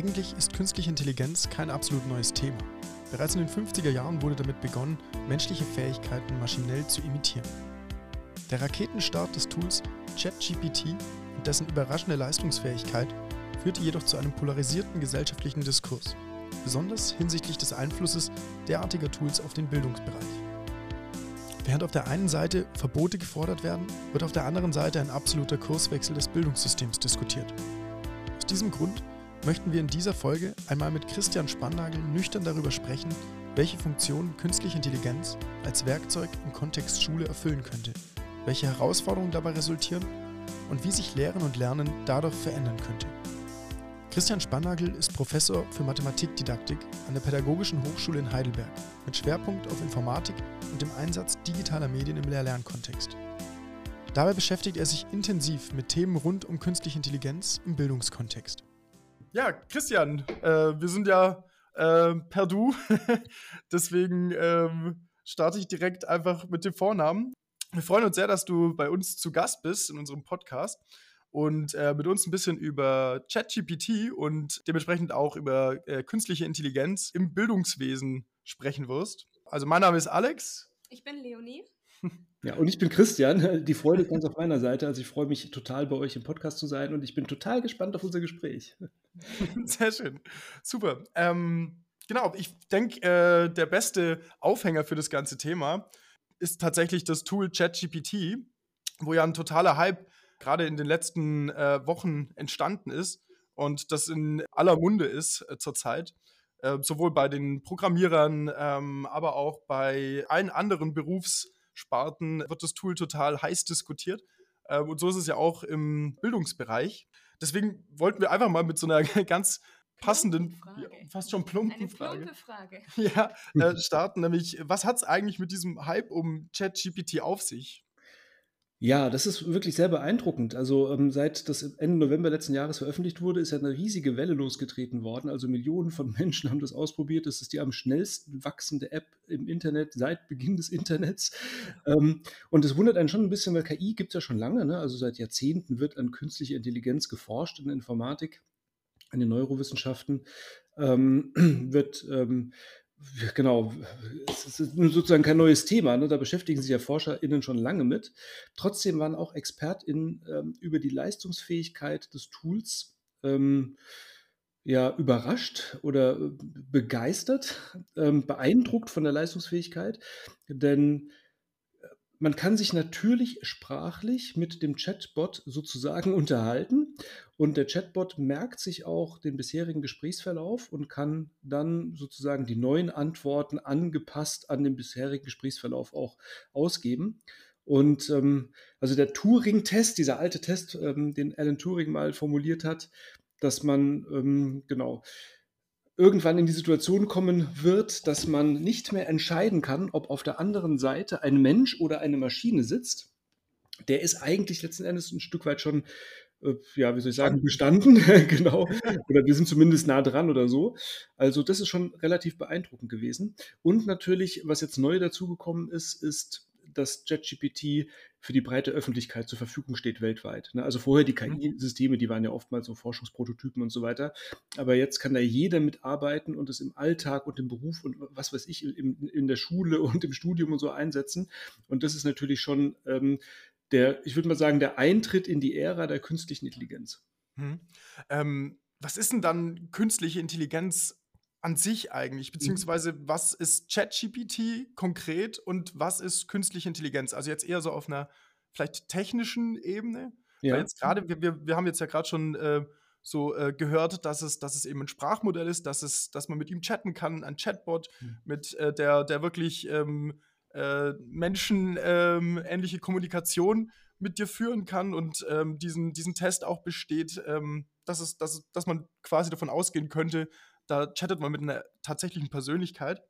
Eigentlich ist künstliche Intelligenz kein absolut neues Thema. Bereits in den 50er Jahren wurde damit begonnen, menschliche Fähigkeiten maschinell zu imitieren. Der Raketenstart des Tools ChatGPT und dessen überraschende Leistungsfähigkeit führte jedoch zu einem polarisierten gesellschaftlichen Diskurs, besonders hinsichtlich des Einflusses derartiger Tools auf den Bildungsbereich. Während auf der einen Seite Verbote gefordert werden, wird auf der anderen Seite ein absoluter Kurswechsel des Bildungssystems diskutiert. Aus diesem Grund möchten wir in dieser Folge einmal mit Christian Spannagel nüchtern darüber sprechen, welche Funktionen künstliche Intelligenz als Werkzeug im Kontext Schule erfüllen könnte, welche Herausforderungen dabei resultieren und wie sich Lehren und Lernen dadurch verändern könnte. Christian Spannagel ist Professor für Mathematikdidaktik an der Pädagogischen Hochschule in Heidelberg mit Schwerpunkt auf Informatik und dem Einsatz digitaler Medien im Lehr-Lernkontext. Dabei beschäftigt er sich intensiv mit Themen rund um künstliche Intelligenz im Bildungskontext. Ja, Christian, äh, wir sind ja äh, per Du, deswegen ähm, starte ich direkt einfach mit dem Vornamen. Wir freuen uns sehr, dass du bei uns zu Gast bist in unserem Podcast und äh, mit uns ein bisschen über ChatGPT und dementsprechend auch über äh, künstliche Intelligenz im Bildungswesen sprechen wirst. Also mein Name ist Alex. Ich bin Leonie. Ja, und ich bin Christian. Die Freude ist ganz auf meiner Seite. Also ich freue mich total, bei euch im Podcast zu sein und ich bin total gespannt auf unser Gespräch. Sehr schön. Super. Ähm, genau, ich denke, äh, der beste Aufhänger für das ganze Thema ist tatsächlich das Tool ChatGPT, wo ja ein totaler Hype gerade in den letzten äh, Wochen entstanden ist und das in aller Munde ist äh, zurzeit. Äh, sowohl bei den Programmierern, ähm, aber auch bei allen anderen Berufs- Sparten wird das Tool total heiß diskutiert. Ähm, und so ist es ja auch im Bildungsbereich. Deswegen wollten wir einfach mal mit so einer ganz passenden, fast schon plumpen Eine Frage, Frage. Ja, äh, starten. Nämlich, was hat es eigentlich mit diesem Hype um ChatGPT auf sich? Ja, das ist wirklich sehr beeindruckend. Also ähm, seit das Ende November letzten Jahres veröffentlicht wurde, ist ja eine riesige Welle losgetreten worden. Also Millionen von Menschen haben das ausprobiert. Das ist die am schnellsten wachsende App im Internet seit Beginn des Internets. Ähm, und es wundert einen schon ein bisschen, weil KI gibt es ja schon lange. Ne? Also seit Jahrzehnten wird an künstliche Intelligenz geforscht in der Informatik, in den Neurowissenschaften. Ähm, wird Genau, es ist sozusagen kein neues Thema, ne? da beschäftigen sich ja ForscherInnen schon lange mit. Trotzdem waren auch ExpertInnen ähm, über die Leistungsfähigkeit des Tools ähm, ja überrascht oder äh, begeistert, ähm, beeindruckt von der Leistungsfähigkeit, denn man kann sich natürlich sprachlich mit dem Chatbot sozusagen unterhalten und der Chatbot merkt sich auch den bisherigen Gesprächsverlauf und kann dann sozusagen die neuen Antworten angepasst an den bisherigen Gesprächsverlauf auch ausgeben. Und ähm, also der Turing-Test, dieser alte Test, ähm, den Alan Turing mal formuliert hat, dass man ähm, genau irgendwann in die Situation kommen wird, dass man nicht mehr entscheiden kann, ob auf der anderen Seite ein Mensch oder eine Maschine sitzt, der ist eigentlich letzten Endes ein Stück weit schon, äh, ja, wie soll ich sagen, bestanden, genau. Oder wir sind zumindest nah dran oder so. Also das ist schon relativ beeindruckend gewesen. Und natürlich, was jetzt neu dazugekommen ist, ist dass ChatGPT für die breite Öffentlichkeit zur Verfügung steht weltweit. Ne? Also vorher die mhm. KI-Systeme, die waren ja oftmals so Forschungsprototypen und so weiter. Aber jetzt kann da jeder mitarbeiten und es im Alltag und im Beruf und was weiß ich, in, in der Schule und im Studium und so einsetzen. Und das ist natürlich schon ähm, der, ich würde mal sagen, der Eintritt in die Ära der künstlichen Intelligenz. Hm. Ähm, was ist denn dann künstliche Intelligenz an sich eigentlich? Mhm. Beziehungsweise, was ist ChatGPT konkret und was ist künstliche Intelligenz? Also jetzt eher so auf einer vielleicht technischen Ebene. Ja. Weil jetzt gerade, wir, wir, haben jetzt ja gerade schon äh, so äh, gehört, dass es, dass es eben ein Sprachmodell ist, dass, es, dass man mit ihm chatten kann, ein Chatbot, mhm. mit äh, der, der wirklich ähm, äh, menschenähnliche ähm, Kommunikation mit dir führen kann und ähm, diesen, diesen Test auch besteht, ähm, dass, es, dass, dass man quasi davon ausgehen könnte, da chattet man mit einer tatsächlichen Persönlichkeit.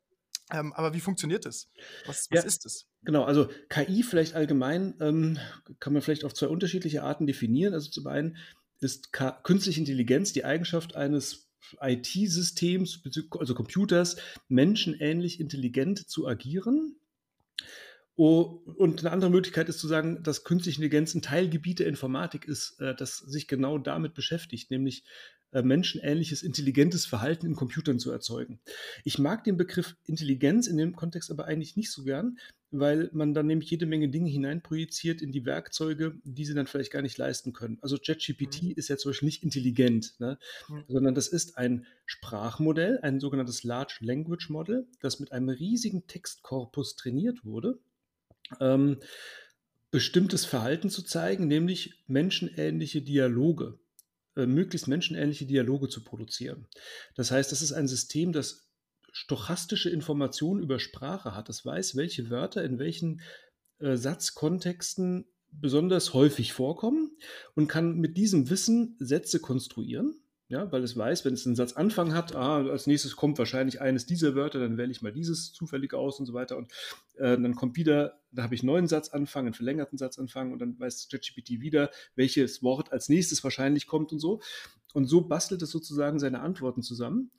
Ähm, aber wie funktioniert das? Was, was ja, ist es? Genau, also KI vielleicht allgemein ähm, kann man vielleicht auf zwei unterschiedliche Arten definieren. Also zum einen ist K künstliche Intelligenz die Eigenschaft eines IT-Systems, also Computers, menschenähnlich intelligent zu agieren. Oh, und eine andere Möglichkeit ist zu sagen, dass künstliche Intelligenz ein Teilgebiet der Informatik ist, äh, das sich genau damit beschäftigt, nämlich äh, menschenähnliches, intelligentes Verhalten in Computern zu erzeugen. Ich mag den Begriff Intelligenz in dem Kontext aber eigentlich nicht so gern, weil man dann nämlich jede Menge Dinge hineinprojiziert in die Werkzeuge, die sie dann vielleicht gar nicht leisten können. Also ChatGPT mhm. ist ja zum Beispiel nicht intelligent, ne? mhm. sondern das ist ein Sprachmodell, ein sogenanntes Large Language Model, das mit einem riesigen Textkorpus trainiert wurde. Ähm, bestimmtes Verhalten zu zeigen, nämlich menschenähnliche Dialoge, äh, möglichst menschenähnliche Dialoge zu produzieren. Das heißt, das ist ein System, das stochastische Informationen über Sprache hat. Das weiß, welche Wörter in welchen äh, Satzkontexten besonders häufig vorkommen und kann mit diesem Wissen Sätze konstruieren. Ja, weil es weiß, wenn es einen Satzanfang hat, ah, als nächstes kommt wahrscheinlich eines dieser Wörter, dann wähle ich mal dieses zufällig aus und so weiter. Und äh, dann kommt wieder, da habe ich einen neuen Satzanfang, einen verlängerten Satzanfang und dann weiß ChatGPT wieder, welches Wort als nächstes wahrscheinlich kommt und so. Und so bastelt es sozusagen seine Antworten zusammen.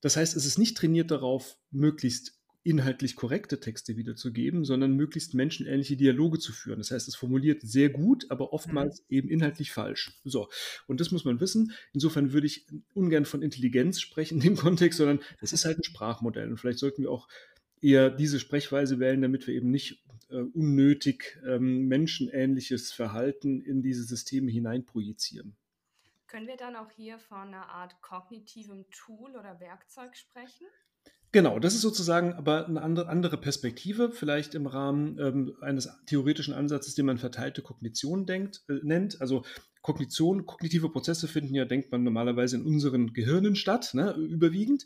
Das heißt, es ist nicht trainiert darauf, möglichst inhaltlich korrekte Texte wiederzugeben, sondern möglichst menschenähnliche Dialoge zu führen. Das heißt, es formuliert sehr gut, aber oftmals mhm. eben inhaltlich falsch. So, und das muss man wissen. Insofern würde ich ungern von Intelligenz sprechen in dem Kontext, sondern es ist halt ein Sprachmodell. Und vielleicht sollten wir auch eher diese Sprechweise wählen, damit wir eben nicht äh, unnötig ähm, menschenähnliches Verhalten in diese Systeme hineinprojizieren. Können wir dann auch hier von einer Art kognitivem Tool oder Werkzeug sprechen? Genau, das ist sozusagen aber eine andere, Perspektive, vielleicht im Rahmen ähm, eines theoretischen Ansatzes, den man verteilte Kognition denkt, äh, nennt. Also Kognition, kognitive Prozesse finden ja, denkt man normalerweise in unseren Gehirnen statt, ne, überwiegend.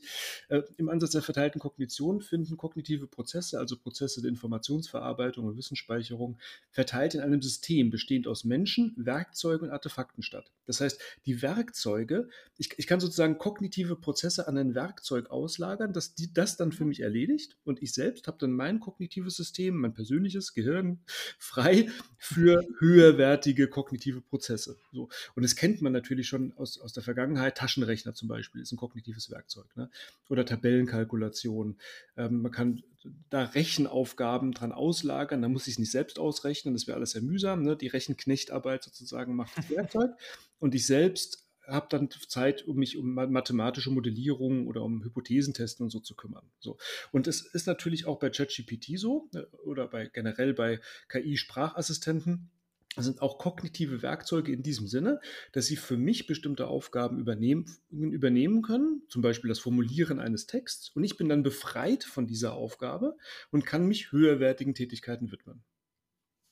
Äh, Im Ansatz der verteilten Kognition finden kognitive Prozesse, also Prozesse der Informationsverarbeitung und Wissensspeicherung, verteilt in einem System bestehend aus Menschen, Werkzeugen und Artefakten statt. Das heißt, die Werkzeuge, ich, ich kann sozusagen kognitive Prozesse an ein Werkzeug auslagern, das die, das dann für mich erledigt und ich selbst habe dann mein kognitives System, mein persönliches Gehirn frei für höherwertige kognitive Prozesse. So. Und das kennt man natürlich schon aus, aus der Vergangenheit. Taschenrechner zum Beispiel ist ein kognitives Werkzeug. Ne? Oder Tabellenkalkulation. Ähm, man kann da Rechenaufgaben dran auslagern. Da muss ich es nicht selbst ausrechnen. Das wäre alles sehr mühsam. Ne? Die Rechenknechtarbeit sozusagen macht das Werkzeug. Und ich selbst habe dann Zeit, um mich um mathematische Modellierung oder um Hypothesentesten und so zu kümmern. So. Und es ist natürlich auch bei ChatGPT so ne, oder bei generell bei KI-Sprachassistenten sind auch kognitive Werkzeuge in diesem Sinne, dass sie für mich bestimmte Aufgaben übernehmen, übernehmen können, zum Beispiel das Formulieren eines Texts, und ich bin dann befreit von dieser Aufgabe und kann mich höherwertigen Tätigkeiten widmen.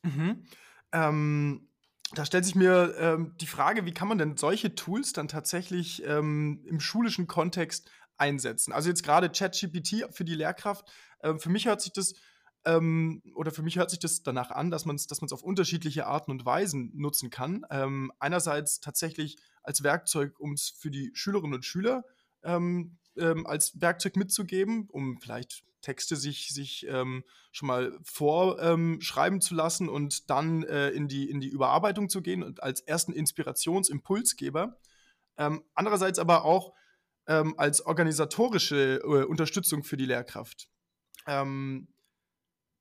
Mhm. Ähm, da stellt sich mir ähm, die Frage, wie kann man denn solche Tools dann tatsächlich ähm, im schulischen Kontext einsetzen? Also jetzt gerade ChatGPT für die Lehrkraft, äh, für mich hört sich das ähm, oder für mich hört sich das danach an, dass man es dass auf unterschiedliche Arten und Weisen nutzen kann. Ähm, einerseits tatsächlich als Werkzeug, um es für die Schülerinnen und Schüler ähm, ähm, als Werkzeug mitzugeben, um vielleicht Texte sich, sich ähm, schon mal vorschreiben zu lassen und dann äh, in, die, in die Überarbeitung zu gehen und als ersten Inspirationsimpulsgeber. Ähm, andererseits aber auch als organisatorische äh, Unterstützung für die Lehrkraft.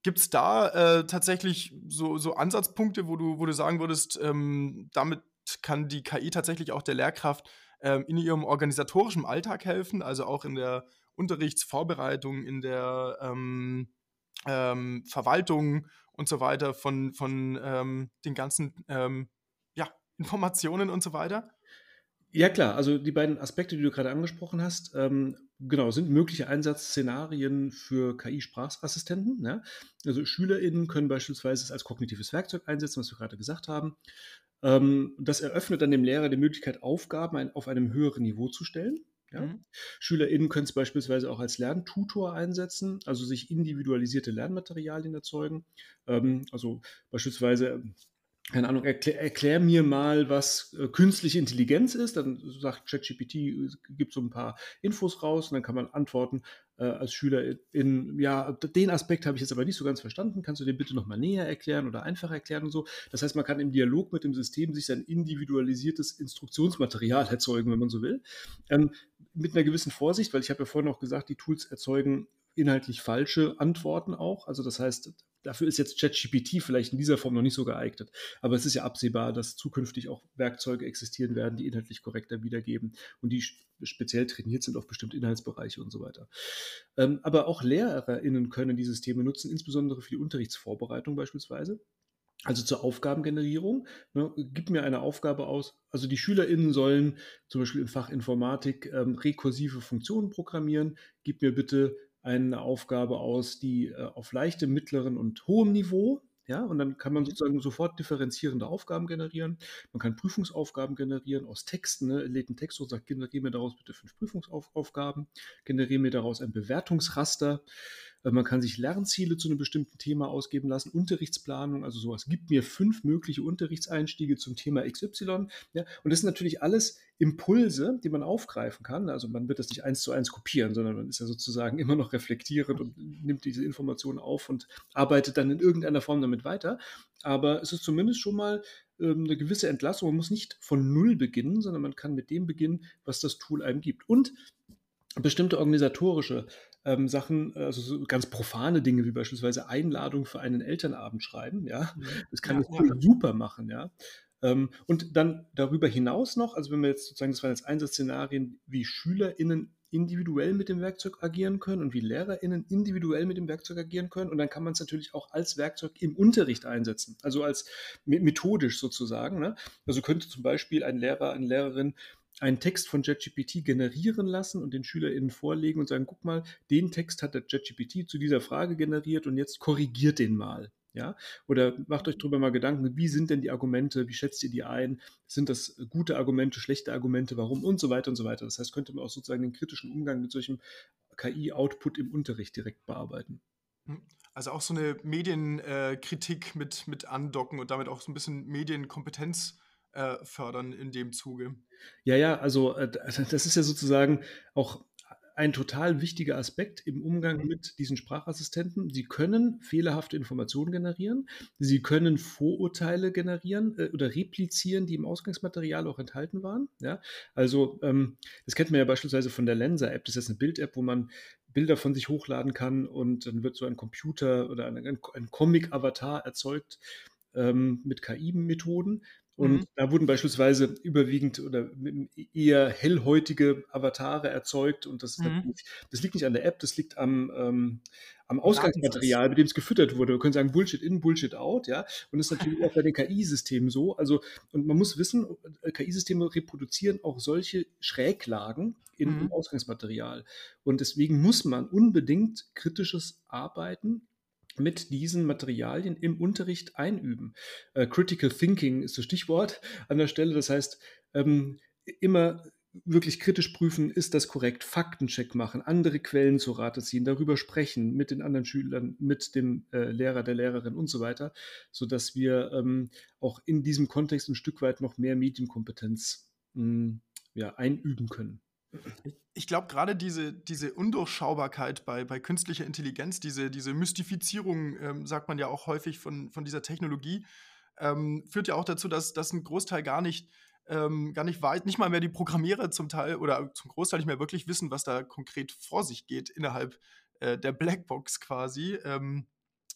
Gibt es da äh, tatsächlich so, so Ansatzpunkte, wo du, wo du sagen würdest, ähm, damit kann die KI tatsächlich auch der Lehrkraft ähm, in ihrem organisatorischen Alltag helfen, also auch in der Unterrichtsvorbereitung, in der ähm, ähm Verwaltung und so weiter von, von ähm, den ganzen ähm, ja, Informationen und so weiter? Ja, klar. Also die beiden Aspekte, die du gerade angesprochen hast, ähm, genau, sind mögliche Einsatzszenarien für KI-Sprachassistenten. Ja? Also SchülerInnen können beispielsweise es als kognitives Werkzeug einsetzen, was wir gerade gesagt haben. Ähm, das eröffnet dann dem Lehrer die Möglichkeit, Aufgaben ein, auf einem höheren Niveau zu stellen. Ja? Mhm. SchülerInnen können es beispielsweise auch als Lerntutor einsetzen, also sich individualisierte Lernmaterialien erzeugen. Ähm, also beispielsweise keine Ahnung, erklär, erklär, mir mal, was äh, künstliche Intelligenz ist. Dann sagt ChatGPT, äh, gibt so ein paar Infos raus und dann kann man antworten äh, als Schüler in, ja, den Aspekt habe ich jetzt aber nicht so ganz verstanden. Kannst du den bitte nochmal näher erklären oder einfach erklären und so? Das heißt, man kann im Dialog mit dem System sich sein individualisiertes Instruktionsmaterial erzeugen, wenn man so will. Ähm, mit einer gewissen Vorsicht, weil ich habe ja vorhin auch gesagt, die Tools erzeugen inhaltlich falsche Antworten auch. Also das heißt, dafür ist jetzt ChatGPT vielleicht in dieser Form noch nicht so geeignet. Aber es ist ja absehbar, dass zukünftig auch Werkzeuge existieren werden, die inhaltlich korrekter wiedergeben und die speziell trainiert sind auf bestimmte Inhaltsbereiche und so weiter. Ähm, aber auch LehrerInnen können die Systeme nutzen, insbesondere für die Unterrichtsvorbereitung beispielsweise. Also zur Aufgabengenerierung. Ne, gib mir eine Aufgabe aus. Also die SchülerInnen sollen zum Beispiel im Fach Informatik ähm, rekursive Funktionen programmieren. Gib mir bitte eine Aufgabe aus, die äh, auf leichtem, mittleren und hohem Niveau ja, und dann kann man mhm. sozusagen sofort differenzierende Aufgaben generieren. Man kann Prüfungsaufgaben generieren aus Texten. Ne? Lädt einen Text und sagt, generiere mir daraus bitte fünf Prüfungsaufgaben. Generiere mir daraus ein Bewertungsraster. Äh, man kann sich Lernziele zu einem bestimmten Thema ausgeben lassen, Unterrichtsplanung, also sowas. Gib mir fünf mögliche Unterrichtseinstiege zum Thema XY. Ja? Und das sind natürlich alles Impulse, die man aufgreifen kann. Also man wird das nicht eins zu eins kopieren, sondern man ist ja sozusagen immer noch reflektierend und nimmt diese Informationen auf und arbeitet dann in irgendeiner Form damit weiter. Aber es ist zumindest schon mal ähm, eine gewisse Entlassung. Man muss nicht von Null beginnen, sondern man kann mit dem beginnen, was das Tool einem gibt. Und bestimmte organisatorische ähm, Sachen, also so ganz profane Dinge wie beispielsweise Einladung für einen Elternabend schreiben, ja, mhm. das kann ja, ja. super machen, ja. Ähm, und dann darüber hinaus noch, also wenn wir jetzt sozusagen, das waren jetzt Einsatzszenarien, wie SchülerInnen individuell mit dem Werkzeug agieren können und wie LehrerInnen individuell mit dem Werkzeug agieren können. Und dann kann man es natürlich auch als Werkzeug im Unterricht einsetzen, also als methodisch sozusagen. Ne? Also könnte zum Beispiel ein Lehrer, eine Lehrerin einen Text von JetGPT generieren lassen und den SchülerInnen vorlegen und sagen, guck mal, den Text hat der JetGPT zu dieser Frage generiert und jetzt korrigiert den mal. Ja? Oder macht euch darüber mal Gedanken, wie sind denn die Argumente, wie schätzt ihr die ein? Sind das gute Argumente, schlechte Argumente, warum und so weiter und so weiter. Das heißt, könnte man auch sozusagen den kritischen Umgang mit solchem KI-Output im Unterricht direkt bearbeiten. Hm. Also auch so eine Medienkritik mit, mit andocken und damit auch so ein bisschen Medienkompetenz äh, fördern in dem Zuge. Ja, ja, also äh, das ist ja sozusagen auch ein total wichtiger Aspekt im Umgang mhm. mit diesen Sprachassistenten. Sie können fehlerhafte Informationen generieren, sie können Vorurteile generieren äh, oder replizieren, die im Ausgangsmaterial auch enthalten waren. Ja? Also ähm, das kennt man ja beispielsweise von der Lensa-App. Das ist eine Bild-App, wo man Bilder von sich hochladen kann und dann wird so ein Computer oder ein, ein Comic-Avatar erzeugt ähm, mit KI-Methoden. Und mhm. da wurden beispielsweise überwiegend oder eher hellhäutige Avatare erzeugt. Und das, mhm. das liegt nicht an der App, das liegt am, ähm, am Ausgangsmaterial, mit dem es gefüttert wurde. Wir können sagen Bullshit in, Bullshit out, ja. Und das ist natürlich auch bei den KI-Systemen so. Also, und man muss wissen, äh, KI-Systeme reproduzieren auch solche Schräglagen in, mhm. im Ausgangsmaterial. Und deswegen muss man unbedingt kritisches Arbeiten mit diesen Materialien im Unterricht einüben. Äh, Critical Thinking ist das Stichwort an der Stelle. Das heißt, ähm, immer wirklich kritisch prüfen, ist das korrekt, Faktencheck machen, andere Quellen zu Rate ziehen, darüber sprechen mit den anderen Schülern, mit dem äh, Lehrer, der Lehrerin und so weiter, sodass wir ähm, auch in diesem Kontext ein Stück weit noch mehr Medienkompetenz mh, hm, ja, einüben können. Ich glaube, gerade diese, diese Undurchschaubarkeit bei, bei künstlicher Intelligenz, diese, diese Mystifizierung, ähm, sagt man ja auch häufig von, von dieser Technologie, ähm, führt ja auch dazu, dass, dass ein Großteil gar nicht, ähm, gar nicht weiß, nicht mal mehr die Programmierer zum Teil oder zum Großteil nicht mehr wirklich wissen, was da konkret vor sich geht innerhalb äh, der Blackbox quasi. Ähm,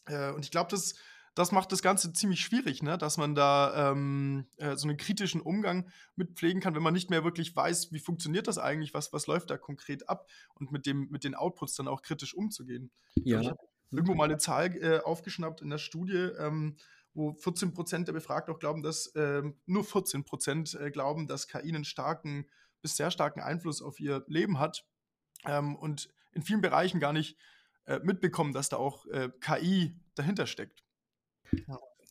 äh, und ich glaube, das das macht das Ganze ziemlich schwierig, ne? dass man da ähm, äh, so einen kritischen Umgang mit pflegen kann, wenn man nicht mehr wirklich weiß, wie funktioniert das eigentlich, was, was läuft da konkret ab und mit, dem, mit den Outputs dann auch kritisch umzugehen. Ja. Ich habe irgendwo mal eine Zahl äh, aufgeschnappt in der Studie, ähm, wo 14 Prozent der Befragten auch glauben, dass ähm, nur 14 Prozent äh, glauben, dass KI einen starken bis sehr starken Einfluss auf ihr Leben hat ähm, und in vielen Bereichen gar nicht äh, mitbekommen, dass da auch äh, KI dahinter steckt.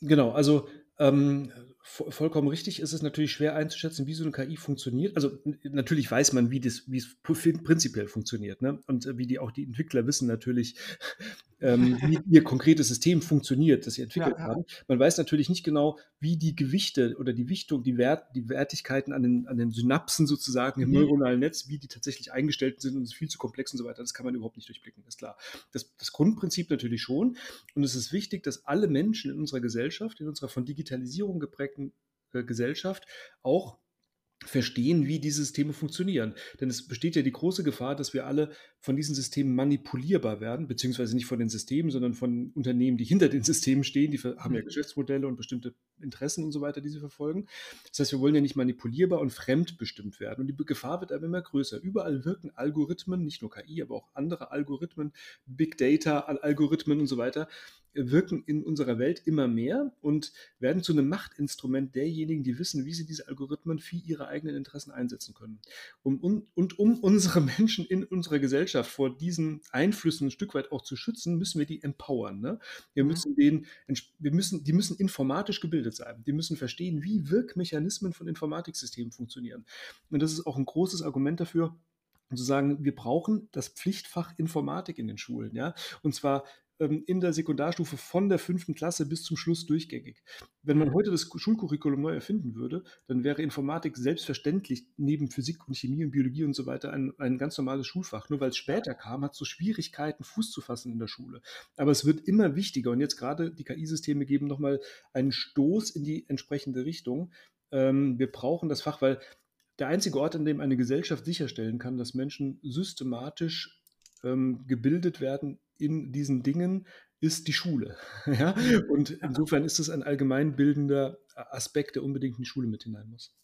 Genau, also ähm, vollkommen richtig ist es natürlich schwer einzuschätzen, wie so eine KI funktioniert. Also natürlich weiß man, wie das, wie es prinzipiell funktioniert, ne? Und äh, wie die auch die Entwickler wissen natürlich, ähm, wie ihr konkretes System funktioniert, das sie entwickelt ja, ja. haben. Man weiß natürlich nicht genau, wie die Gewichte oder die Wichtung, die, Wert, die Wertigkeiten an den, an den Synapsen sozusagen im mhm. neuronalen Netz, wie die tatsächlich eingestellt sind und es ist viel zu komplex und so weiter. Das kann man überhaupt nicht durchblicken, ist klar. Das, das Grundprinzip natürlich schon. Und es ist wichtig, dass alle Menschen in unserer Gesellschaft, in unserer von Digitalisierung geprägten äh, Gesellschaft auch verstehen, wie diese Systeme funktionieren. Denn es besteht ja die große Gefahr, dass wir alle von diesen Systemen manipulierbar werden, beziehungsweise nicht von den Systemen, sondern von Unternehmen, die hinter den Systemen stehen. Die haben ja mhm. Geschäftsmodelle und bestimmte Interessen und so weiter, die sie verfolgen. Das heißt, wir wollen ja nicht manipulierbar und fremdbestimmt werden. Und die Gefahr wird aber immer größer. Überall wirken Algorithmen, nicht nur KI, aber auch andere Algorithmen, Big Data, Algorithmen und so weiter, wirken in unserer Welt immer mehr und werden zu einem Machtinstrument derjenigen, die wissen, wie sie diese Algorithmen für ihre eigenen Interessen einsetzen können. Um, um, und um unsere Menschen in unserer Gesellschaft vor diesen Einflüssen ein Stück weit auch zu schützen, müssen wir die empowern. Ne? Wir mhm. müssen den, wir müssen, die müssen informatisch gebildet sein. Die müssen verstehen, wie Wirkmechanismen von Informatiksystemen funktionieren. Und das ist auch ein großes Argument dafür, zu sagen, wir brauchen das Pflichtfach Informatik in den Schulen, ja, und zwar in der Sekundarstufe von der fünften Klasse bis zum Schluss durchgängig. Wenn man heute das Schulcurriculum neu erfinden würde, dann wäre Informatik selbstverständlich neben Physik und Chemie und Biologie und so weiter ein, ein ganz normales Schulfach. Nur weil es später kam, hat es so Schwierigkeiten, Fuß zu fassen in der Schule. Aber es wird immer wichtiger und jetzt gerade die KI-Systeme geben nochmal einen Stoß in die entsprechende Richtung. Ähm, wir brauchen das Fach, weil der einzige Ort, an dem eine Gesellschaft sicherstellen kann, dass Menschen systematisch ähm, gebildet werden in diesen Dingen, ist die Schule. ja? Und insofern ist es ein allgemeinbildender Aspekt, der unbedingt in die Schule mit hinein muss.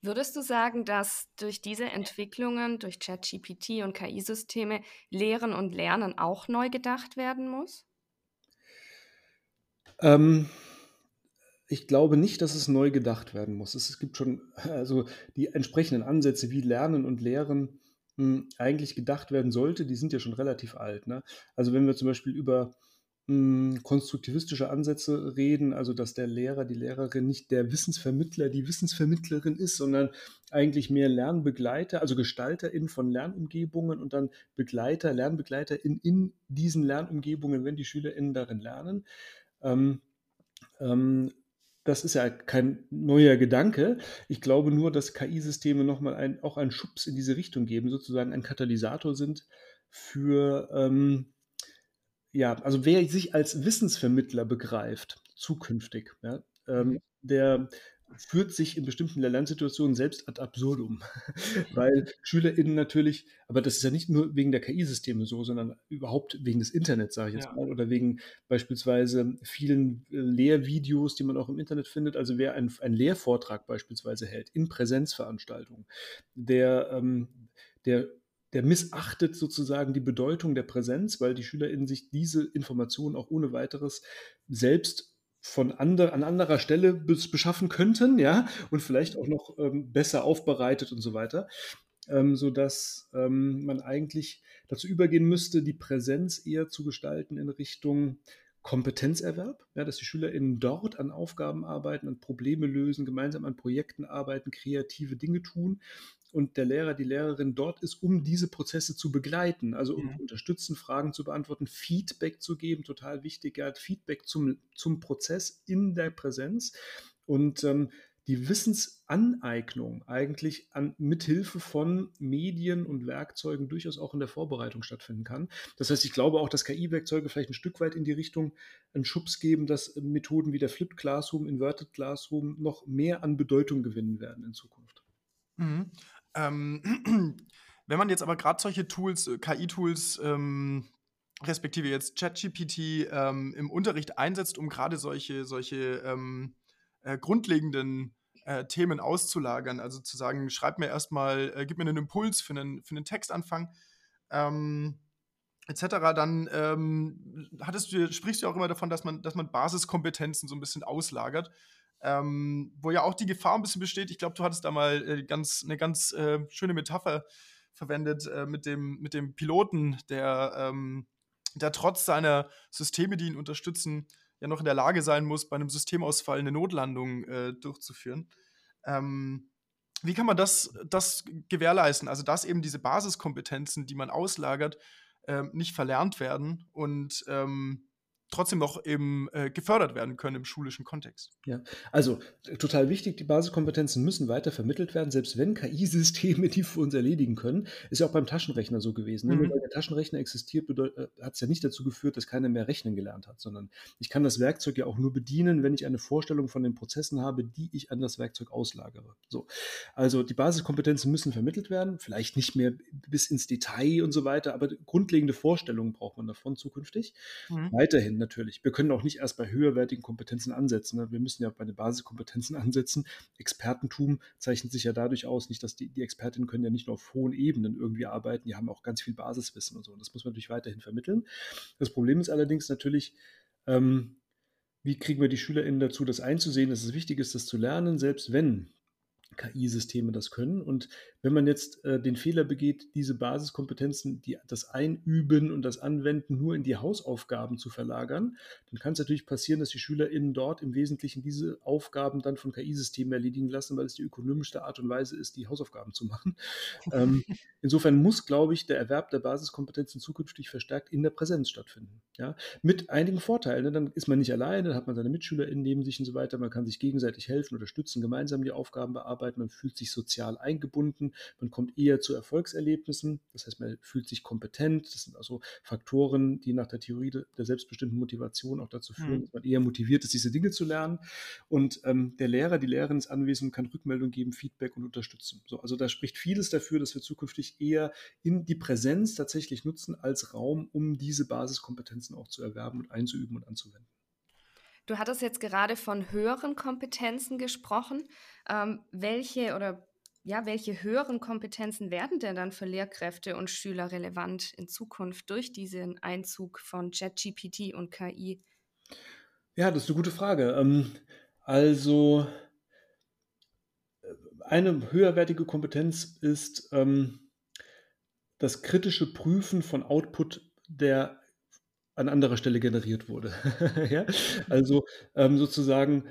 Würdest du sagen, dass durch diese Entwicklungen, durch ChatGPT und KI-Systeme, Lehren und Lernen auch neu gedacht werden muss? Ähm, ich glaube nicht, dass es neu gedacht werden muss. Es gibt schon also die entsprechenden Ansätze, wie Lernen und Lehren hm, eigentlich gedacht werden sollte, die sind ja schon relativ alt. Ne? Also wenn wir zum Beispiel über hm, konstruktivistische Ansätze reden, also dass der Lehrer, die Lehrerin nicht der Wissensvermittler, die Wissensvermittlerin ist, sondern eigentlich mehr Lernbegleiter, also Gestalterin von Lernumgebungen und dann Begleiter, Lernbegleiterin in diesen Lernumgebungen, wenn die SchülerInnen darin lernen. Ähm, ähm, das ist ja kein neuer Gedanke. Ich glaube nur, dass KI-Systeme nochmal ein, auch einen Schubs in diese Richtung geben, sozusagen ein Katalysator sind für, ähm, ja, also wer sich als Wissensvermittler begreift, zukünftig, ja, ähm, mhm. der führt sich in bestimmten Lernsituationen selbst ad absurdum, weil SchülerInnen natürlich, aber das ist ja nicht nur wegen der KI-Systeme so, sondern überhaupt wegen des Internets, sage ich jetzt ja. mal, oder wegen beispielsweise vielen äh, Lehrvideos, die man auch im Internet findet. Also wer einen, einen Lehrvortrag beispielsweise hält in Präsenzveranstaltungen, der, ähm, der der missachtet sozusagen die Bedeutung der Präsenz, weil die SchülerInnen sich diese Informationen auch ohne weiteres selbst von ander, an anderer Stelle beschaffen könnten, ja, und vielleicht auch noch ähm, besser aufbereitet und so weiter, ähm, sodass ähm, man eigentlich dazu übergehen müsste, die Präsenz eher zu gestalten in Richtung Kompetenzerwerb, ja, dass die SchülerInnen dort an Aufgaben arbeiten, an Probleme lösen, gemeinsam an Projekten arbeiten, kreative Dinge tun und der Lehrer, die Lehrerin dort ist, um diese Prozesse zu begleiten, also um ja. zu unterstützen, Fragen zu beantworten, Feedback zu geben, total wichtig, ja, Feedback zum, zum Prozess in der Präsenz und ähm, die Wissensaneignung eigentlich an, mithilfe von Medien und Werkzeugen durchaus auch in der Vorbereitung stattfinden kann. Das heißt, ich glaube auch, dass KI-Werkzeuge vielleicht ein Stück weit in die Richtung einen Schubs geben, dass Methoden wie der Flipped Classroom, Inverted Classroom noch mehr an Bedeutung gewinnen werden in Zukunft. Mhm. Ähm, wenn man jetzt aber gerade solche Tools, äh, KI-Tools, ähm, respektive jetzt ChatGPT ähm, im Unterricht einsetzt, um gerade solche, solche ähm, äh, grundlegenden äh, Themen auszulagern, also zu sagen, schreib mir erstmal, äh, gib mir einen Impuls für einen, für einen Textanfang, ähm, etc., dann ähm, hattest du, sprichst du auch immer davon, dass man, dass man Basiskompetenzen so ein bisschen auslagert. Ähm, wo ja auch die Gefahr ein bisschen besteht. Ich glaube, du hattest da mal äh, ganz, eine ganz äh, schöne Metapher verwendet äh, mit, dem, mit dem Piloten, der, ähm, der trotz seiner Systeme, die ihn unterstützen, ja noch in der Lage sein muss, bei einem Systemausfall eine Notlandung äh, durchzuführen. Ähm, wie kann man das, das gewährleisten? Also, dass eben diese Basiskompetenzen, die man auslagert, ähm, nicht verlernt werden und ähm, trotzdem noch eben äh, gefördert werden können im schulischen Kontext. Ja, also total wichtig, die Basiskompetenzen müssen weiter vermittelt werden, selbst wenn KI-Systeme die für uns erledigen können. Ist ja auch beim Taschenrechner so gewesen. Mhm. Nur weil der Taschenrechner existiert, äh, hat es ja nicht dazu geführt, dass keiner mehr rechnen gelernt hat, sondern ich kann das Werkzeug ja auch nur bedienen, wenn ich eine Vorstellung von den Prozessen habe, die ich an das Werkzeug auslagere. So. Also die Basiskompetenzen müssen vermittelt werden, vielleicht nicht mehr bis ins Detail und so weiter, aber grundlegende Vorstellungen braucht man davon zukünftig. Mhm. Weiterhin natürlich. Wir können auch nicht erst bei höherwertigen Kompetenzen ansetzen. Ne? Wir müssen ja bei den Basiskompetenzen ansetzen. Expertentum zeichnet sich ja dadurch aus, nicht, dass die, die Expertinnen können ja nicht nur auf hohen Ebenen irgendwie arbeiten, die haben auch ganz viel Basiswissen und so. Und das muss man natürlich weiterhin vermitteln. Das Problem ist allerdings natürlich, ähm, wie kriegen wir die SchülerInnen dazu, das einzusehen, dass es wichtig ist, das zu lernen, selbst wenn KI-Systeme das können. Und wenn man jetzt äh, den Fehler begeht, diese Basiskompetenzen, die, das Einüben und das Anwenden nur in die Hausaufgaben zu verlagern, dann kann es natürlich passieren, dass die SchülerInnen dort im Wesentlichen diese Aufgaben dann von KI-Systemen erledigen lassen, weil es die ökonomischste Art und Weise ist, die Hausaufgaben zu machen. ähm, insofern muss, glaube ich, der Erwerb der Basiskompetenzen zukünftig verstärkt in der Präsenz stattfinden. Ja? Mit einigen Vorteilen. Ne? Dann ist man nicht alleine, dann hat man seine MitschülerInnen neben sich und so weiter. Man kann sich gegenseitig helfen, unterstützen, gemeinsam die Aufgaben bearbeiten. Man fühlt sich sozial eingebunden man kommt eher zu Erfolgserlebnissen, das heißt, man fühlt sich kompetent. Das sind also Faktoren, die nach der Theorie der selbstbestimmten Motivation auch dazu führen, mhm. dass man eher motiviert ist, diese Dinge zu lernen. Und ähm, der Lehrer, die Lehrerin ist anwesend, kann Rückmeldung geben, Feedback und unterstützen. So, also da spricht vieles dafür, dass wir zukünftig eher in die Präsenz tatsächlich nutzen als Raum, um diese Basiskompetenzen auch zu erwerben und einzuüben und anzuwenden. Du hattest jetzt gerade von höheren Kompetenzen gesprochen. Ähm, welche oder ja, welche höheren Kompetenzen werden denn dann für Lehrkräfte und Schüler relevant in Zukunft durch diesen Einzug von ChatGPT und KI? Ja, das ist eine gute Frage. Ähm, also äh, eine höherwertige Kompetenz ist ähm, das kritische Prüfen von Output, der an anderer Stelle generiert wurde. ja? Also ähm, sozusagen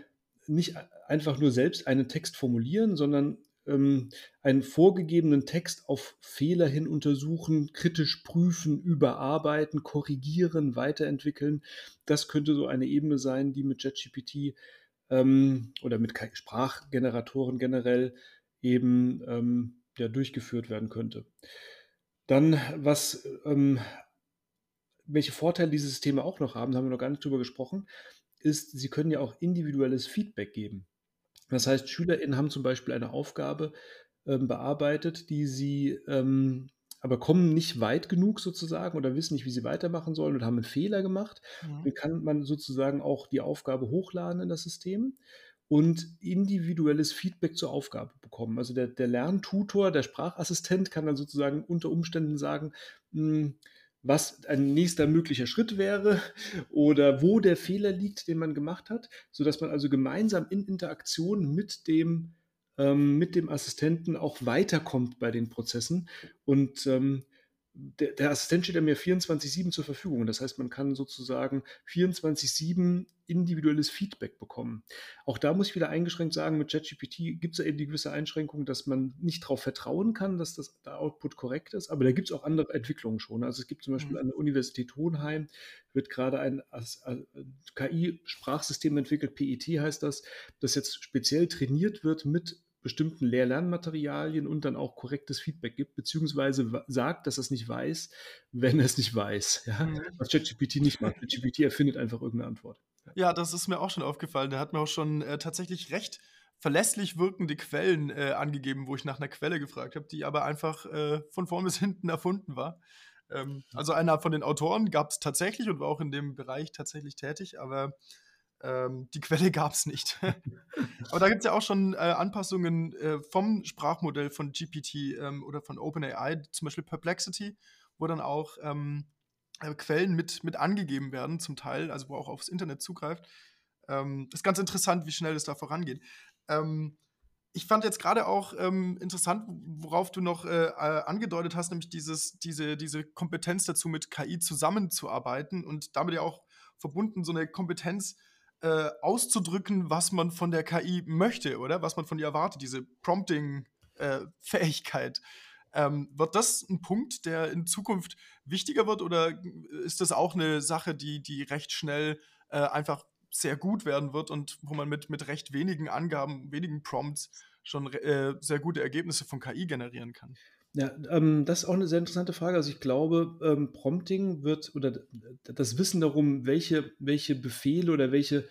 nicht einfach nur selbst einen Text formulieren, sondern ähm, einen vorgegebenen Text auf Fehler hin untersuchen, kritisch prüfen, überarbeiten, korrigieren, weiterentwickeln. Das könnte so eine Ebene sein, die mit JetGPT ähm, oder mit Sprachgeneratoren generell eben ähm, ja, durchgeführt werden könnte. Dann, was, ähm, welche Vorteile diese Systeme auch noch haben, da haben wir noch gar nicht drüber gesprochen, ist, sie können ja auch individuelles Feedback geben. Das heißt, SchülerInnen haben zum Beispiel eine Aufgabe ähm, bearbeitet, die sie ähm, aber kommen nicht weit genug sozusagen oder wissen nicht, wie sie weitermachen sollen und haben einen Fehler gemacht. Mhm. Dann kann man sozusagen auch die Aufgabe hochladen in das System und individuelles Feedback zur Aufgabe bekommen. Also der, der Lerntutor, der Sprachassistent kann dann sozusagen unter Umständen sagen, mh, hm, was ein nächster möglicher Schritt wäre oder wo der Fehler liegt, den man gemacht hat, sodass man also gemeinsam in Interaktion mit dem, ähm, mit dem Assistenten auch weiterkommt bei den Prozessen. Und ähm, der, der, Assistent steht mir 24-7 zur Verfügung. Das heißt, man kann sozusagen 24-7 individuelles Feedback bekommen. Auch da muss ich wieder eingeschränkt sagen, mit ChatGPT gibt es ja eben die gewisse Einschränkung, dass man nicht darauf vertrauen kann, dass das der Output korrekt ist. Aber da gibt es auch andere Entwicklungen schon. Also es gibt zum Beispiel mhm. an der Universität Hohenheim, wird gerade ein KI-Sprachsystem entwickelt, PET heißt das, das jetzt speziell trainiert wird mit bestimmten Lehr-Lernmaterialien und dann auch korrektes Feedback gibt, beziehungsweise sagt, dass es nicht weiß, wenn es nicht weiß. Ja? Mhm. Was ChatGPT nicht macht. ChatGPT erfindet einfach irgendeine Antwort. Ja, das ist mir auch schon aufgefallen. Der hat mir auch schon äh, tatsächlich recht verlässlich wirkende Quellen äh, angegeben, wo ich nach einer Quelle gefragt habe, die aber einfach äh, von vorn bis hinten erfunden war. Ähm, also einer von den Autoren gab es tatsächlich und war auch in dem Bereich tatsächlich tätig, aber ähm, die Quelle gab es nicht. Aber da gibt es ja auch schon äh, Anpassungen äh, vom Sprachmodell von GPT ähm, oder von OpenAI, zum Beispiel Perplexity, wo dann auch ähm, äh, Quellen mit, mit angegeben werden, zum Teil, also wo auch aufs Internet zugreift. Ähm, ist ganz interessant, wie schnell es da vorangeht. Ähm, ich fand jetzt gerade auch ähm, interessant, worauf du noch äh, äh, angedeutet hast, nämlich dieses, diese, diese Kompetenz dazu, mit KI zusammenzuarbeiten und damit ja auch verbunden so eine Kompetenz, äh, auszudrücken, was man von der KI möchte, oder? Was man von ihr erwartet, diese Prompting-Fähigkeit. Ähm, wird das ein Punkt, der in Zukunft wichtiger wird oder ist das auch eine Sache, die, die recht schnell äh, einfach sehr gut werden wird und wo man mit, mit recht wenigen Angaben, wenigen Prompts schon äh, sehr gute Ergebnisse von KI generieren kann? Ja, ähm, das ist auch eine sehr interessante Frage. Also ich glaube, ähm, Prompting wird oder das Wissen darum, welche, welche Befehle oder welche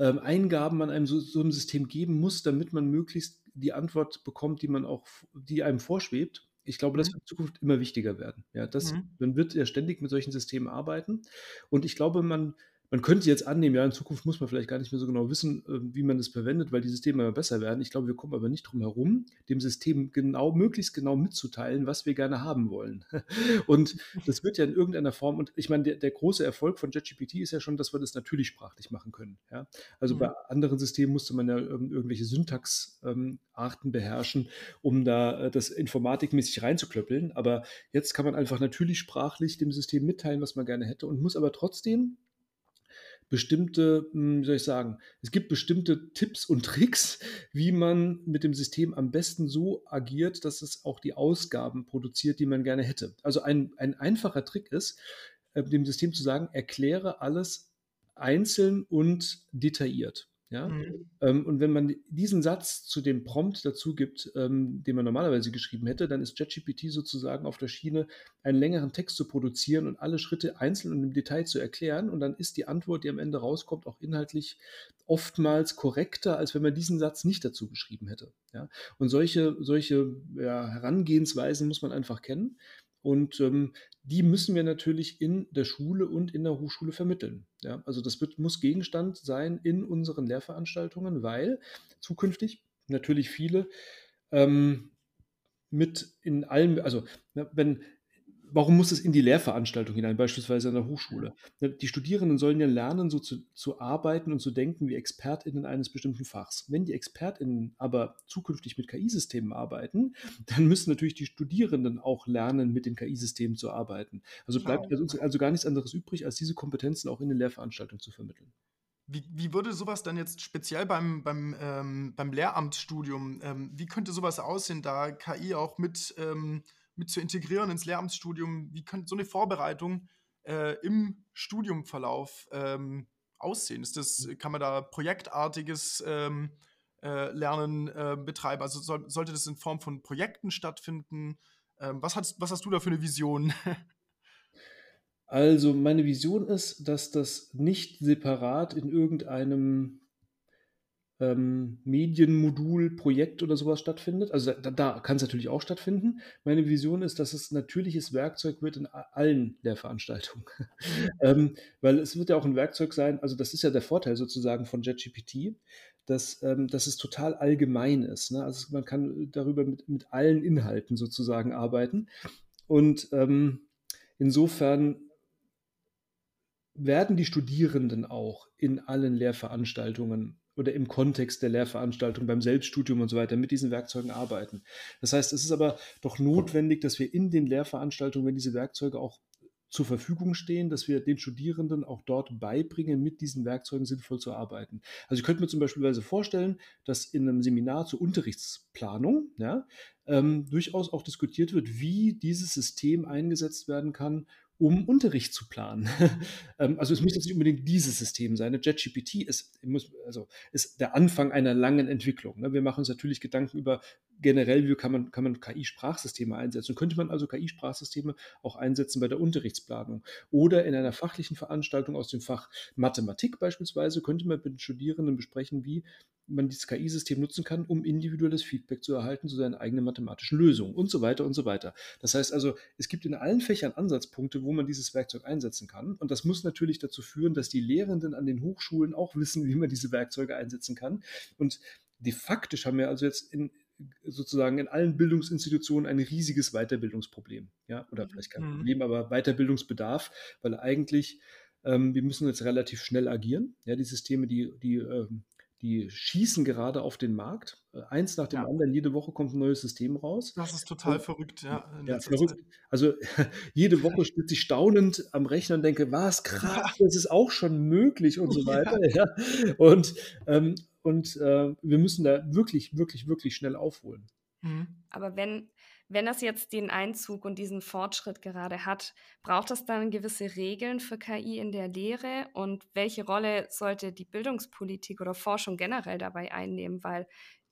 ähm, Eingaben man einem so, so einem System geben muss, damit man möglichst die Antwort bekommt, die man auch, die einem vorschwebt. Ich glaube, das mhm. wird in Zukunft immer wichtiger werden. Ja, das, mhm. Man wird ja ständig mit solchen Systemen arbeiten. Und ich glaube, man man könnte jetzt annehmen, ja, in Zukunft muss man vielleicht gar nicht mehr so genau wissen, äh, wie man das verwendet, weil die Systeme immer besser werden. Ich glaube, wir kommen aber nicht drum herum, dem System genau, möglichst genau mitzuteilen, was wir gerne haben wollen. Und das wird ja in irgendeiner Form, und ich meine, der, der große Erfolg von JetGPT ist ja schon, dass wir das natürlich sprachlich machen können. Ja? Also mhm. bei anderen Systemen musste man ja irgendwelche Syntaxarten ähm, beherrschen, um da äh, das informatikmäßig reinzuklöppeln. Aber jetzt kann man einfach natürlich sprachlich dem System mitteilen, was man gerne hätte und muss aber trotzdem bestimmte, hm, wie soll ich sagen, es gibt bestimmte Tipps und Tricks, wie man mit dem System am besten so agiert, dass es auch die Ausgaben produziert, die man gerne hätte. Also ein, ein einfacher Trick ist, äh, dem System zu sagen, erkläre alles einzeln und detailliert. Ja? Mhm. Ähm, und wenn man diesen Satz zu dem Prompt dazu gibt, ähm, den man normalerweise geschrieben hätte, dann ist ChatGPT sozusagen auf der Schiene, einen längeren Text zu produzieren und alle Schritte einzeln und im Detail zu erklären. Und dann ist die Antwort, die am Ende rauskommt, auch inhaltlich oftmals korrekter, als wenn man diesen Satz nicht dazu geschrieben hätte. Ja? Und solche, solche ja, Herangehensweisen muss man einfach kennen. Und ähm, die müssen wir natürlich in der Schule und in der Hochschule vermitteln. Ja, also das wird, muss Gegenstand sein in unseren Lehrveranstaltungen, weil zukünftig natürlich viele ähm, mit in allem, also wenn warum muss es in die Lehrveranstaltung hinein, beispielsweise an der Hochschule? Ne, die Studierenden sollen ja lernen, so zu, zu arbeiten und zu denken wie ExpertInnen eines bestimmten Fachs. Wenn die ExpertInnen aber zukünftig mit KI-Systemen arbeiten, dann müssen natürlich die Studierenden auch lernen, mit den KI-Systemen zu arbeiten. Also bleibt genau. uns also gar nichts anderes übrig, als diese Kompetenzen auch in den Lehrveranstaltungen zu vermitteln. Wie, wie würde sowas dann jetzt speziell beim, beim, ähm, beim Lehramtsstudium, ähm, wie könnte sowas aussehen, da KI auch mit ähm, mit zu integrieren ins Lehramtsstudium? Wie könnte so eine Vorbereitung äh, im Studiumverlauf ähm, aussehen? Ist das, kann man da projektartiges ähm, äh, Lernen äh, betreiben? Also soll, sollte das in Form von Projekten stattfinden? Ähm, was, hast, was hast du da für eine Vision? also meine Vision ist, dass das nicht separat in irgendeinem ähm, Medienmodul, Projekt oder sowas stattfindet. Also da, da kann es natürlich auch stattfinden. Meine Vision ist, dass es natürliches Werkzeug wird in allen Lehrveranstaltungen. Mhm. ähm, weil es wird ja auch ein Werkzeug sein, also das ist ja der Vorteil sozusagen von JetGPT, dass, ähm, dass es total allgemein ist. Ne? Also man kann darüber mit, mit allen Inhalten sozusagen arbeiten. Und ähm, insofern werden die Studierenden auch in allen Lehrveranstaltungen oder im Kontext der Lehrveranstaltung, beim Selbststudium und so weiter mit diesen Werkzeugen arbeiten. Das heißt, es ist aber doch notwendig, dass wir in den Lehrveranstaltungen, wenn diese Werkzeuge auch zur Verfügung stehen, dass wir den Studierenden auch dort beibringen, mit diesen Werkzeugen sinnvoll zu arbeiten. Also ich könnte mir zum Beispiel vorstellen, dass in einem Seminar zur Unterrichtsplanung ja, ähm, durchaus auch diskutiert wird, wie dieses System eingesetzt werden kann, um Unterricht zu planen. Ähm, also es muss nicht unbedingt dieses System sein. JetGPT ist, muss, also ist der Anfang einer langen Entwicklung. Ne? Wir machen uns natürlich Gedanken über generell, wie kann man, kann man KI-Sprachsysteme einsetzen. Könnte man also KI-Sprachsysteme auch einsetzen bei der Unterrichtsplanung. Oder in einer fachlichen Veranstaltung aus dem Fach Mathematik beispielsweise, könnte man mit den Studierenden besprechen, wie man dieses KI-System nutzen kann, um individuelles Feedback zu erhalten zu seinen eigenen mathematischen Lösungen und so weiter und so weiter. Das heißt also, es gibt in allen Fächern Ansatzpunkte, wo man dieses Werkzeug einsetzen kann. Und das muss natürlich dazu führen, dass die Lehrenden an den Hochschulen auch wissen, wie man diese Werkzeuge einsetzen kann. Und de facto haben wir also jetzt in, sozusagen in allen Bildungsinstitutionen ein riesiges Weiterbildungsproblem. Ja, oder vielleicht kein mhm. Problem, aber Weiterbildungsbedarf, weil eigentlich ähm, wir müssen jetzt relativ schnell agieren. Ja, die Systeme, die, die ähm, die schießen gerade auf den Markt. Äh, eins nach dem ja. anderen, jede Woche kommt ein neues System raus. Das ist total und, verrückt, ja. ja verrückt. Also jede Woche sitze ich staunend am Rechner und denke, was krass, das ist auch schon möglich und so weiter. Ja. Und, ähm, und äh, wir müssen da wirklich, wirklich, wirklich schnell aufholen. Mhm. Aber wenn, wenn das jetzt den Einzug und diesen Fortschritt gerade hat, braucht es dann gewisse Regeln für KI in der Lehre? Und welche Rolle sollte die Bildungspolitik oder Forschung generell dabei einnehmen? Weil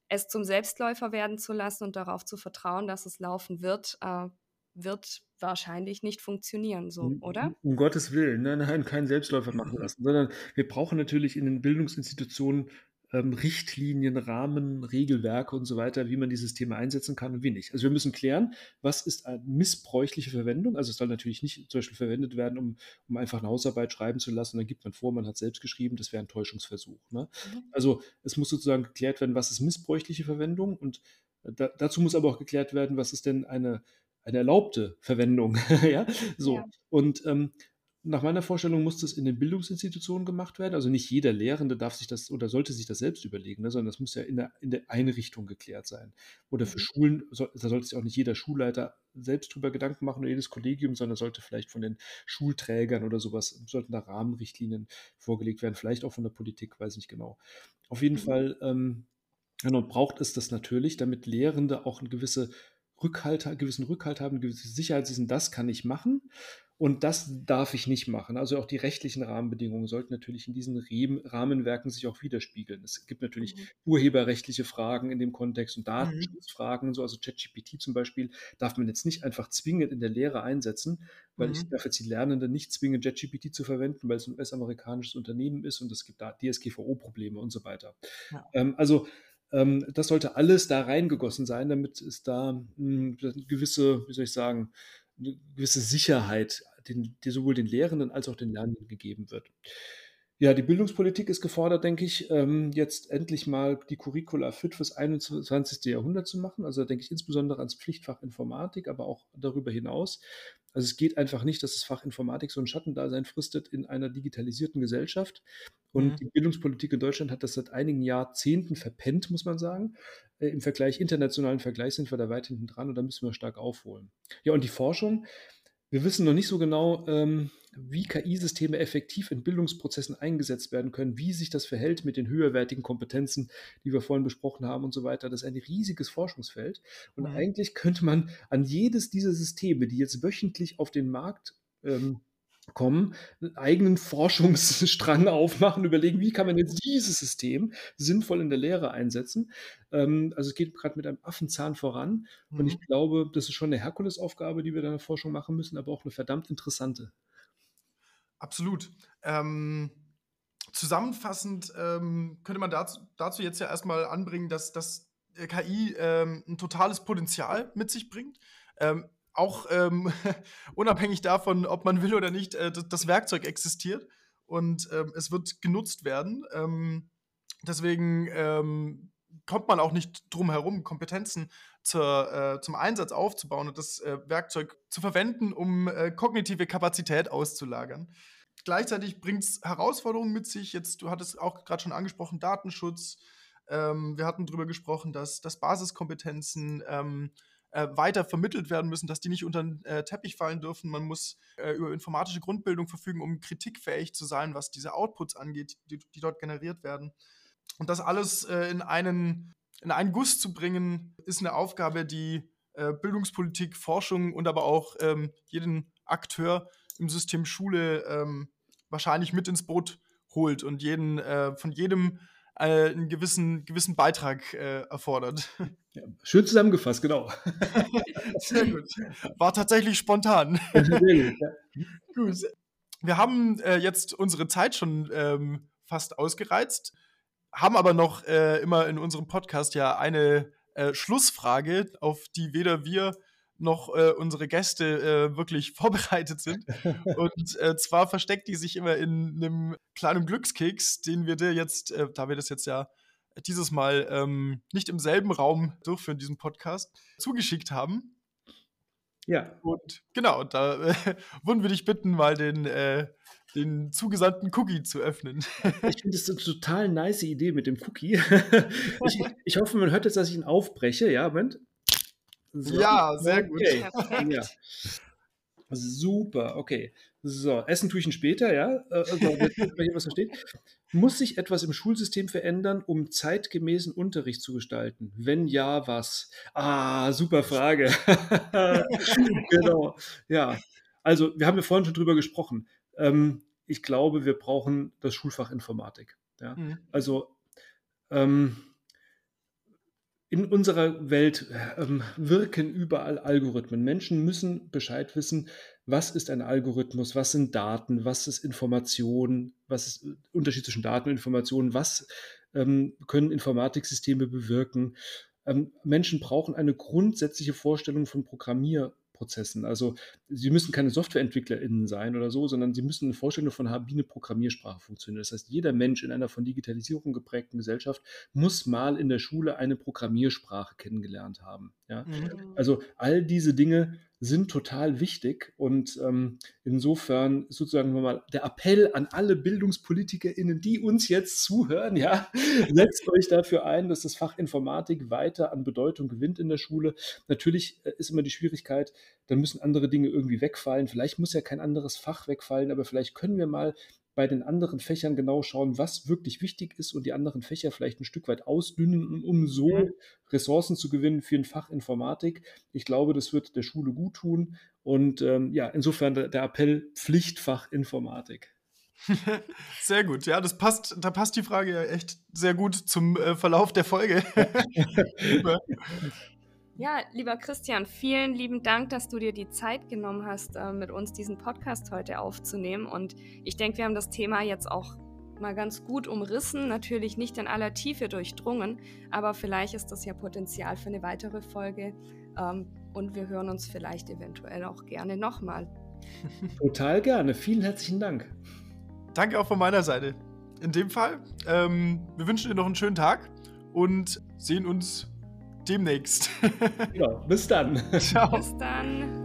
es zum Selbstläufer werden zu lassen und darauf zu vertrauen, dass es laufen wird, äh, wird wahrscheinlich nicht funktionieren, so, oder? Um Gottes Willen, nein, nein, keinen Selbstläufer machen lassen, sondern wir brauchen natürlich in den Bildungsinstitutionen ähm, Richtlinien, Rahmen, Regelwerke und so weiter, wie man die Systeme einsetzen kann und wie nicht. Also wir müssen klären, was ist eine missbräuchliche Verwendung. Also es soll natürlich nicht zum Beispiel verwendet werden, um, um einfach eine Hausarbeit schreiben zu lassen. Dann gibt man vor, man hat selbst geschrieben, das wäre ein Täuschungsversuch. Ne? Mhm. Also es muss sozusagen geklärt werden, was ist missbräuchliche Verwendung und da, dazu muss aber auch geklärt werden, was ist denn eine, eine erlaubte Verwendung. ja, so. Ja. Und ähm, nach meiner Vorstellung muss das in den Bildungsinstitutionen gemacht werden. Also nicht jeder Lehrende darf sich das oder sollte sich das selbst überlegen, ne, sondern das muss ja in der, in der Einrichtung geklärt sein. Oder für mhm. Schulen, so, da sollte sich auch nicht jeder Schulleiter selbst drüber Gedanken machen oder jedes Kollegium, sondern sollte vielleicht von den Schulträgern oder sowas, sollten da Rahmenrichtlinien vorgelegt werden, vielleicht auch von der Politik, weiß nicht genau. Auf jeden mhm. Fall ähm, genau, braucht es das natürlich, damit Lehrende auch eine gewisse Rückhalt, gewissen Rückhalt haben, gewisse Sicherheit wissen, das kann ich machen. Und das darf ich nicht machen. Also auch die rechtlichen Rahmenbedingungen sollten natürlich in diesen Rahmenwerken sich auch widerspiegeln. Es gibt natürlich mhm. urheberrechtliche Fragen in dem Kontext und mhm. Datenschutzfragen und so. Also ChatGPT zum Beispiel darf man jetzt nicht einfach zwingend in der Lehre einsetzen, weil mhm. ich darf jetzt die Lernenden nicht zwingen, ChatGPT zu verwenden, weil es ein US-amerikanisches Unternehmen ist und es gibt da DSGVO-Probleme und so weiter. Ja. Ähm, also das sollte alles da reingegossen sein, damit es da mh, hm, gewisse, wie soll ich sagen, eine gewisse Sicherheit den, die sowohl den Lehrenden als auch den Lernenden gegeben wird. Ja, die Bildungspolitik ist gefordert, denke ich, ähm, jetzt endlich mal die Curricula fit fürs 21. Jahrhundert zu machen. Also da denke ich insbesondere ans Pflichtfach Informatik, aber auch darüber hinaus. Also es geht einfach nicht, dass das Fach Informatik so ein Schattendasein fristet in einer digitalisierten Gesellschaft. Und mhm. die Bildungspolitik in Deutschland hat das seit einigen Jahrzehnten verpennt, muss man sagen. Äh, Im Vergleich, internationalen Vergleich sind wir da weit hinten dran und da müssen wir stark aufholen. Ja, und die Forschung, wir wissen noch nicht so genau, ähm, wie KI-Systeme effektiv in Bildungsprozessen eingesetzt werden können, wie sich das verhält mit den höherwertigen Kompetenzen, die wir vorhin besprochen haben und so weiter. Das ist ein riesiges Forschungsfeld. Und mhm. eigentlich könnte man an jedes dieser Systeme, die jetzt wöchentlich auf den Markt ähm, kommen, einen eigenen Forschungsstrang aufmachen, überlegen, wie kann man jetzt dieses System sinnvoll in der Lehre einsetzen. Ähm, also es geht gerade mit einem Affenzahn voran mhm. und ich mhm. glaube, das ist schon eine Herkulesaufgabe, die wir da in der Forschung machen müssen, aber auch eine verdammt interessante. Absolut. Ähm, zusammenfassend ähm, könnte man dazu, dazu, jetzt ja erstmal anbringen, dass, dass KI ähm, ein totales Potenzial mit sich bringt. Ähm, auch ähm, unabhängig davon, ob man will oder nicht, äh, das Werkzeug existiert und ähm, es wird genutzt werden. Ähm, deswegen ähm, kommt man auch nicht drum herum, Kompetenzen zur, äh, zum Einsatz aufzubauen und das äh, Werkzeug zu verwenden, um äh, kognitive Kapazität auszulagern. Gleichzeitig bringt es Herausforderungen mit sich. Jetzt, du hattest auch gerade schon angesprochen, Datenschutz. Ähm, wir hatten darüber gesprochen, dass, dass Basiskompetenzen ähm, äh, weiter vermittelt werden müssen, dass die nicht unter den äh, Teppich fallen dürfen. Man muss äh, über informatische Grundbildung verfügen, um kritikfähig zu sein, was diese Outputs angeht, die, die dort generiert werden. Und das alles äh, in, einen, in einen Guss zu bringen, ist eine Aufgabe, die äh, Bildungspolitik, Forschung und aber auch ähm, jeden Akteur im System Schule ähm, wahrscheinlich mit ins Boot holt und jeden, äh, von jedem äh, einen gewissen, gewissen Beitrag äh, erfordert. Ja, schön zusammengefasst, genau. Sehr gut. War tatsächlich spontan. Sehr gut, ja. gut. Wir haben äh, jetzt unsere Zeit schon ähm, fast ausgereizt, haben aber noch äh, immer in unserem Podcast ja eine äh, Schlussfrage, auf die weder wir noch äh, unsere Gäste äh, wirklich vorbereitet sind. Und äh, zwar versteckt die sich immer in einem kleinen Glückskeks, den wir dir jetzt, äh, da wir das jetzt ja dieses Mal ähm, nicht im selben Raum durchführen, diesen Podcast, zugeschickt haben. Ja. Und genau, da äh, würden wir dich bitten, mal den, äh, den zugesandten Cookie zu öffnen. Ich finde das eine total nice Idee mit dem Cookie. ich, ich, hoffe, man hört jetzt, dass ich ihn aufbreche. Ja, Moment. So. Ja, sehr gut. Ja. Super, okay. So, Essen tue ich ihn später, ja? Äh, also, hier was versteht. Muss sich etwas im Schulsystem verändern, um zeitgemäßen Unterricht zu gestalten? Wenn ja, was? Ah, super Frage. genau, ja. Also, wir haben ja vorhin schon drüber gesprochen. Ähm, ich glaube, wir brauchen das Schulfach Informatik. Ja? Mhm. Also, ähm, in unserer Welt ähm, wirken überall Algorithmen. Menschen müssen Bescheid wissen, was ist ein Algorithmus, was sind Daten, was ist Information, was ist äh, Unterschied zwischen Daten und Information, was ähm, können Informatiksysteme bewirken. Ähm, Menschen brauchen eine grundsätzliche Vorstellung von Programmier Prozessen. Also sie müssen keine SoftwareentwicklerInnen sein oder so, sondern sie müssen eine Vorstellung davon haben, wie eine Programmiersprache funktioniert. Das heißt, jeder Mensch in einer von Digitalisierung geprägten Gesellschaft muss mal in der Schule eine Programmiersprache kennengelernt haben. Ja? Mhm. Also all diese Dinge sind total wichtig und ähm, insofern sozusagen mal der Appell an alle BildungspolitikerInnen, die uns jetzt zuhören, ja, setzt euch dafür ein, dass das Fach Informatik weiter an Bedeutung gewinnt in der Schule. Natürlich äh, ist immer die Schwierigkeit, dann müssen andere Dinge irgendwie wegfallen. Vielleicht muss ja kein anderes Fach wegfallen, aber vielleicht können wir mal bei den anderen Fächern genau schauen, was wirklich wichtig ist und die anderen Fächer vielleicht ein Stück weit ausdünnen, um so mhm. Ressourcen zu gewinnen für ein Fach Informatik. Ich glaube, das wird der Schule gut tun. Und ähm, ja, insofern der, der Appell Pflichtfach Informatik. Sehr gut, ja, das passt, da passt die Frage ja echt sehr gut zum äh, Verlauf der Folge. Ja, lieber Christian, vielen lieben Dank, dass du dir die Zeit genommen hast, äh, mit uns diesen Podcast heute aufzunehmen. Und ich denke, wir haben das Thema jetzt auch mal ganz gut umrissen, natürlich nicht in aller Tiefe durchdrungen, aber vielleicht ist das ja Potenzial für eine weitere Folge. Ähm, und wir hören uns vielleicht eventuell auch gerne nochmal. Total gerne. Vielen herzlichen Dank. Danke auch von meiner Seite. In dem Fall, ähm, wir wünschen dir noch einen schönen Tag und sehen uns demnächst. ja, bis dann. Ciao. Bis dann.